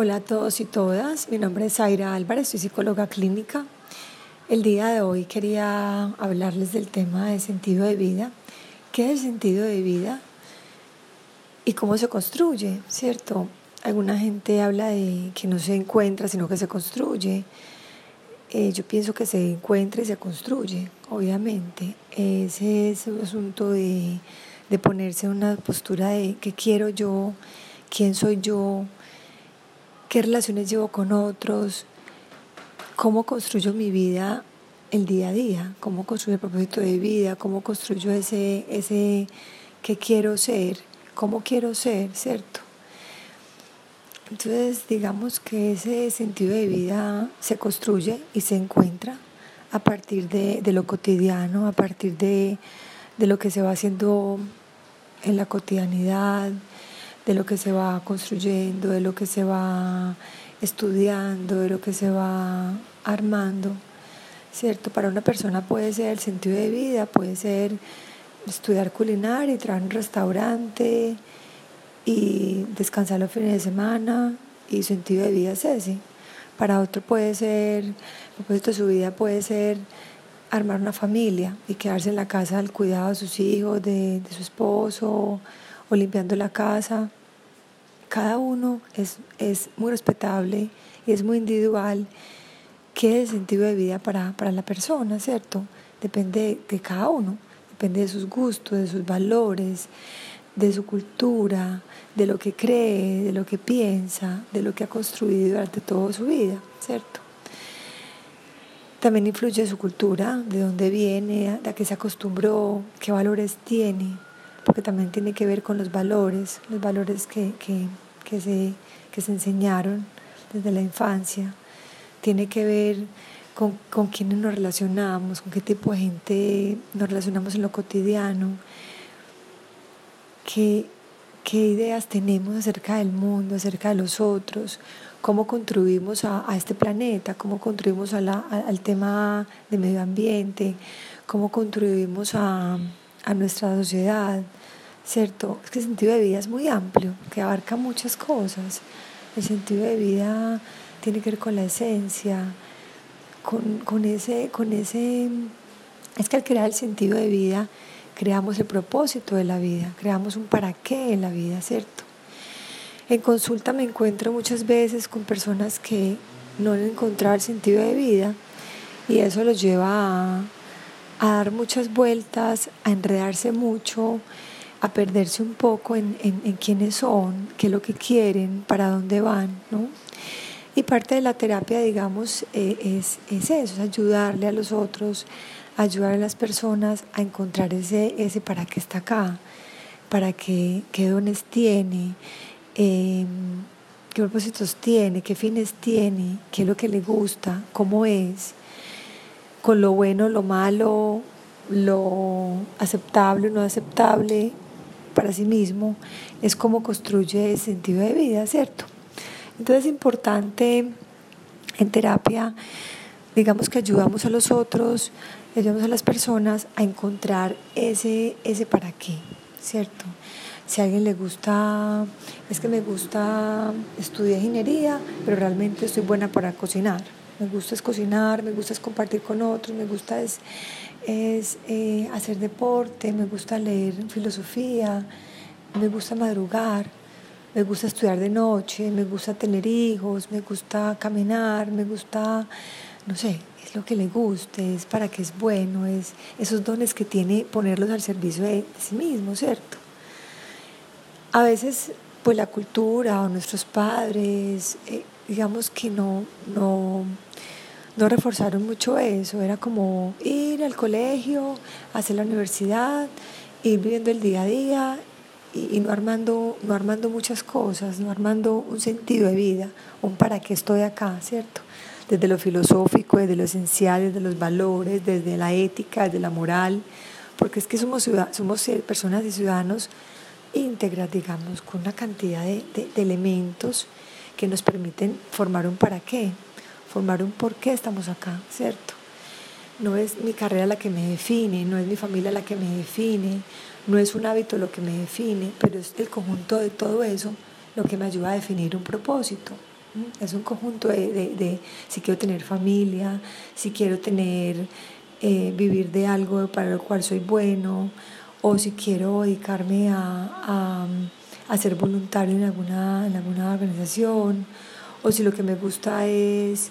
Hola a todos y todas, mi nombre es Zaira Álvarez, soy psicóloga clínica. El día de hoy quería hablarles del tema de sentido de vida. ¿Qué es el sentido de vida? Y cómo se construye, ¿cierto? Alguna gente habla de que no se encuentra, sino que se construye. Eh, yo pienso que se encuentra y se construye, obviamente. Ese es un asunto de, de ponerse en una postura de qué quiero yo, quién soy yo, qué relaciones llevo con otros, cómo construyo mi vida el día a día, cómo construyo el propósito de vida, cómo construyo ese, ese que quiero ser, cómo quiero ser, ¿cierto? Entonces, digamos que ese sentido de vida se construye y se encuentra a partir de, de lo cotidiano, a partir de, de lo que se va haciendo en la cotidianidad, de lo que se va construyendo, de lo que se va estudiando, de lo que se va armando, ¿cierto? Para una persona puede ser el sentido de vida, puede ser estudiar culinaria y en un restaurante y descansar los fines de semana y sentido de vida es ese. Para otro puede ser, el propósito de su vida puede ser armar una familia y quedarse en la casa al cuidado de sus hijos, de, de su esposo o limpiando la casa cada uno es, es muy respetable y es muy individual qué es el sentido de vida para, para la persona, ¿cierto? Depende de cada uno, depende de sus gustos, de sus valores, de su cultura, de lo que cree, de lo que piensa, de lo que ha construido durante toda su vida, ¿cierto? También influye su cultura, de dónde viene, a qué se acostumbró, qué valores tiene, porque también tiene que ver con los valores, los valores que, se, se enseñaron desde la infancia, tiene que ver con, con quiénes nos relacionamos, con qué tipo de gente nos relacionamos en lo cotidiano, qué, qué ideas tenemos acerca del mundo, acerca de los otros, cómo contribuimos a, este planeta, cómo contribuimos a al tema de medio ambiente, cómo contribuimos a, a nuestra sociedad, ¿cierto? Es que el sentido de vida es muy amplio, que abarca muchas cosas. El sentido de vida tiene que ver con la esencia, con, ese, con ese... Es que al crear el sentido de vida, creamos el propósito de la vida, creamos un para qué en la vida, ¿cierto? En consulta me encuentro muchas veces con personas que no han encontrado el sentido de vida y eso los lleva a, a dar muchas vueltas, a enredarse mucho, a perderse un poco en, en, quiénes son, qué es lo que quieren, para dónde van, ¿no? Y parte de la terapia, digamos, eh, es, es, eso, es ayudarle a los otros, ayudar a las personas a encontrar ese, ese para qué está acá, para qué, qué dones tiene, em, qué propósitos tiene, qué fines tiene, qué es lo que le gusta, cómo es con lo bueno, lo malo, lo aceptable, no aceptable para sí mismo, es como construye el sentido de vida, ¿cierto? Entonces es importante en terapia, digamos que ayudamos a los otros, ayudamos a las personas a encontrar ese, ese para qué, ¿cierto? Si a alguien le gusta, es que me gusta estudiar ingeniería, pero realmente estoy buena para cocinar me gusta es cocinar, me gusta es compartir con otros, me gusta es, es eh, hacer deporte, me gusta leer filosofía, me gusta madrugar, me gusta estudiar de noche, me gusta tener hijos, me gusta caminar, me gusta, no sé, es lo que le guste, es para que es bueno, es esos dones que tiene ponerlos al servicio de, sí mismo, ¿cierto? A veces, pues la cultura o nuestros padres, eh, digamos que no, no, no reforzaron mucho eso, era como ir al colegio, hacer la universidad, ir viviendo el día a día y, no, armando, no armando muchas cosas, no armando un sentido de vida, un para qué estoy acá, ¿cierto? Desde lo filosófico, desde lo esencial, desde los valores, desde la ética, desde la moral, porque es que somos, somos personas y ciudadanos íntegras, digamos, con una cantidad de, de elementos que nos permiten formar un para qué, formar un por qué estamos acá, ¿cierto? No es mi carrera la que me define, no es mi familia la que me define, no es un hábito lo que me define, pero es el conjunto de todo eso lo que me ayuda a definir un propósito. Es un conjunto de, si quiero tener familia, si quiero tener, eh, vivir de algo para lo cual soy bueno, o si quiero dedicarme a, ser voluntario en alguna, en alguna organización, o si lo que me gusta es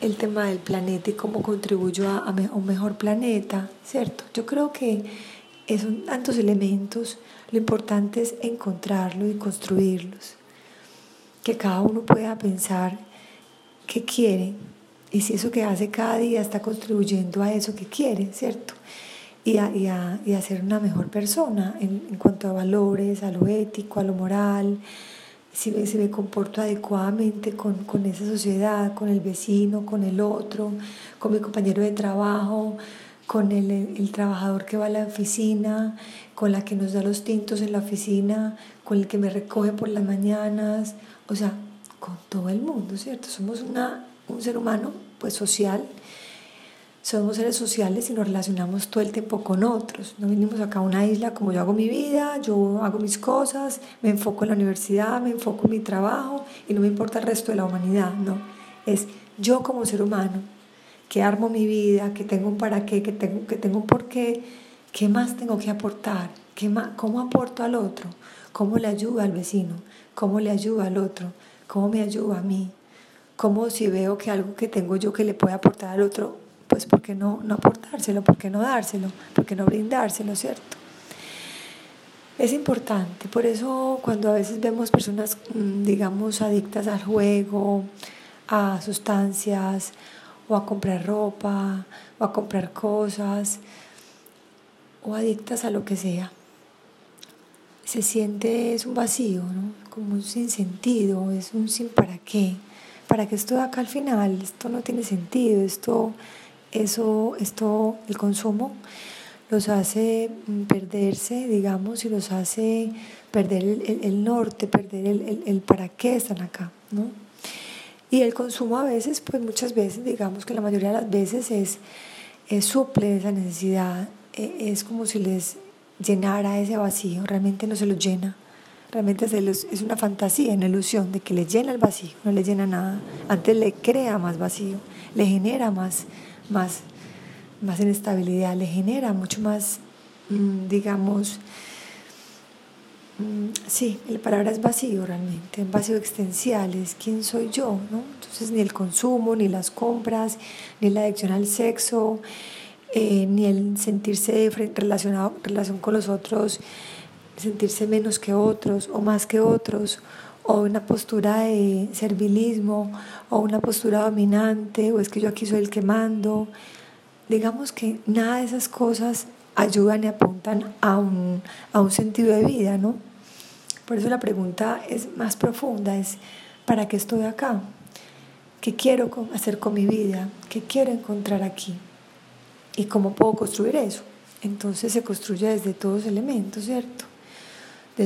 el tema del planeta y cómo contribuyo a, a un mejor planeta, ¿cierto? Yo creo que son tantos elementos, lo importante es encontrarlos y construirlos que cada uno pueda pensar qué quiere y si eso que hace cada día está contribuyendo a eso que quiere, ¿cierto? Y a, y a, y a ser una mejor persona en, en, cuanto a valores, a lo ético, a lo moral, si me, si me comporto adecuadamente con, con esa sociedad, con el vecino, con el otro, con mi compañero de trabajo, con el, el, trabajador que va a la oficina, con la que nos da los tintos en la oficina, con el que me recoge por las mañanas, o sea, con todo el mundo, ¿cierto? Somos una, un ser humano pues social, somos seres sociales y nos relacionamos todo el tiempo con otros. No vinimos acá a una isla como yo hago mi vida, yo hago mis cosas, me enfoco en la universidad, me enfoco en mi trabajo y no me importa el resto de la humanidad, no. Es yo como ser humano, que armo mi vida, que tengo un para qué, que tengo, que tengo un por qué, ¿qué más tengo que aportar? ¿Qué más, ¿Cómo aporto al otro? ¿Cómo le ayuda al vecino? cómo le ayuda al otro, cómo me ayuda a mí, cómo si veo que algo que tengo yo que le puede aportar al otro, pues ¿por qué no, no aportárselo? ¿Por qué no dárselo? ¿Por qué no brindárselo, cierto? Es importante, por eso cuando a veces vemos personas, mm, digamos, adictas al juego, a sustancias, o a comprar ropa, o a comprar cosas, o adictas a lo que sea, se siente es un vacío, ¿no? como un sinsentido, es un sin para qué. ¿Para qué estoy acá al final? Esto no tiene sentido, esto, eso, esto, el consumo los hace mm, perderse, digamos, y los hace perder el, norte, perder el, el, para qué están acá, ¿no? Y el consumo a veces, pues muchas veces, digamos que la mayoría de las veces es, es suple esa necesidad, e, es como si les llenara ese vacío, realmente no se lo llena. Realmente es una fantasía, una ilusión de que le llena el vacío, no le llena nada. Antes le crea más vacío, le genera más, más, más inestabilidad, le genera mucho más, mm, digamos, mm, sí, la palabra es vacío realmente, un vacío existencial, es quién soy yo, ¿no? Entonces ni el consumo, ni las compras, ni la adicción al sexo, eh, ni el sentirse relacionado relación con los otros sentirse menos que otros o más que otros, o una postura de servilismo, o una postura dominante, o es que yo aquí soy el que mando. Digamos que nada de esas cosas ayudan y apuntan a un, a un sentido de vida, ¿no? Por eso la pregunta es más profunda, es ¿para qué estoy acá? ¿Qué quiero hacer con mi vida? ¿Qué quiero encontrar aquí? ¿Y cómo puedo construir eso? Entonces se construye desde todos los elementos, ¿cierto?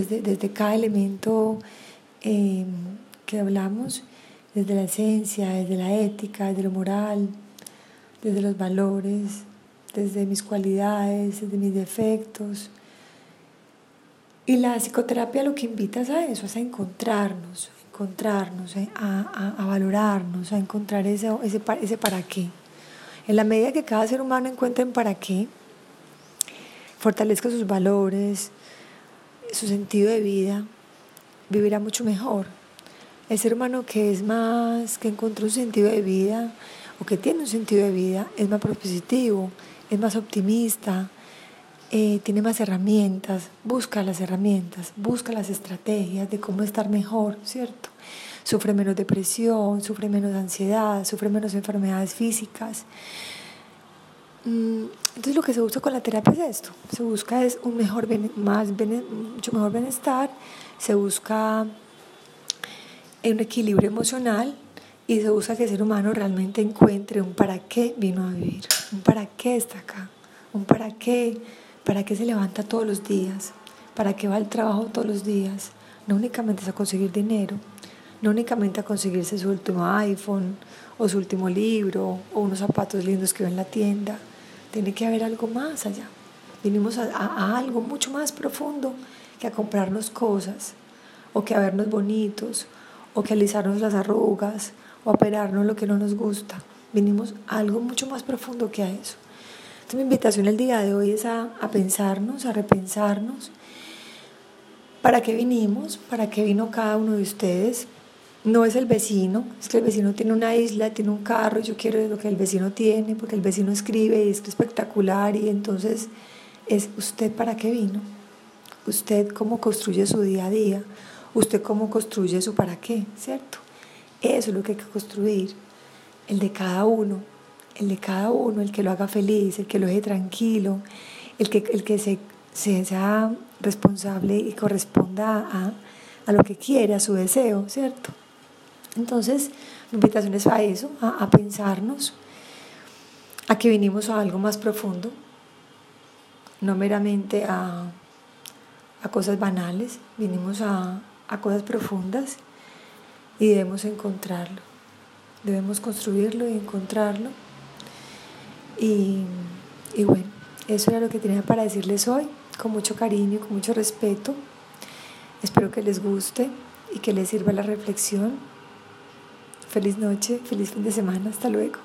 desde, cada elemento em, que hablamos, desde la esencia, desde la ética, desde lo moral, desde los valores, desde mis cualidades, desde mis defectos. Y la psicoterapia lo que invita es a eso, es a encontrarnos, encontrarnos, eh, a, a, valorarnos, a encontrar ese, ese, ese para qué. En la medida que cada ser humano encuentre en para qué, fortalezca sus valores, su sentido de vida, vivirá mucho mejor. El ser humano que es más, que encontró un sentido de vida o que tiene un sentido de vida, es más propositivo, es más optimista, eh, tiene más herramientas, busca las herramientas, busca las estrategias de cómo estar mejor, ¿cierto? Sufre menos depresión, sufre menos ansiedad, sufre menos enfermedades físicas. Mm, entonces lo que se busca con la terapia es esto, se busca es un mejor, más, mucho mejor bienestar, se busca un equilibrio emocional y se busca que el ser humano realmente encuentre un para qué vino a vivir, un para qué está acá, un para qué, para qué se levanta todos los días, para qué va al trabajo todos los días, no únicamente es a conseguir dinero, no únicamente a conseguirse su último iPhone o su último libro o unos zapatos lindos que ve en la tienda, tiene que haber algo más allá. Vinimos a, algo mucho más profundo que a comprarnos cosas, o que a vernos bonitos, o que alisarnos las arrugas o operarnos lo que no nos gusta. Vinimos a algo mucho más profundo que a eso. Entonces mi invitación el día de hoy es a, a pensarnos, a repensarnos. ¿Para qué vinimos? ¿Para qué vino cada uno de ustedes? No es el vecino, es que el vecino tiene una isla, tiene un carro, yo quiero lo que el vecino tiene, porque el vecino escribe y es espectacular y entonces es usted para qué vino, usted cómo construye su día a día, usted cómo construye su para qué, ¿cierto? Eso es lo que hay que construir, el de cada uno, el de cada uno, el que lo haga feliz, el que lo deje tranquilo, el que, el que se, sea responsable y corresponda a, a lo que quiere, a su deseo, ¿cierto? Entonces, mi invitación es a eso, a, a pensarnos, a que vinimos a algo más profundo, no meramente a, a cosas banales, vinimos a, a cosas profundas y debemos encontrarlo. Debemos construirlo y encontrarlo. Y, y, bueno, eso era lo que tenía para decirles hoy, con mucho cariño, con mucho respeto. Espero que les guste y que les sirva la reflexión. Feliz noche, feliz fin de semana, hasta luego.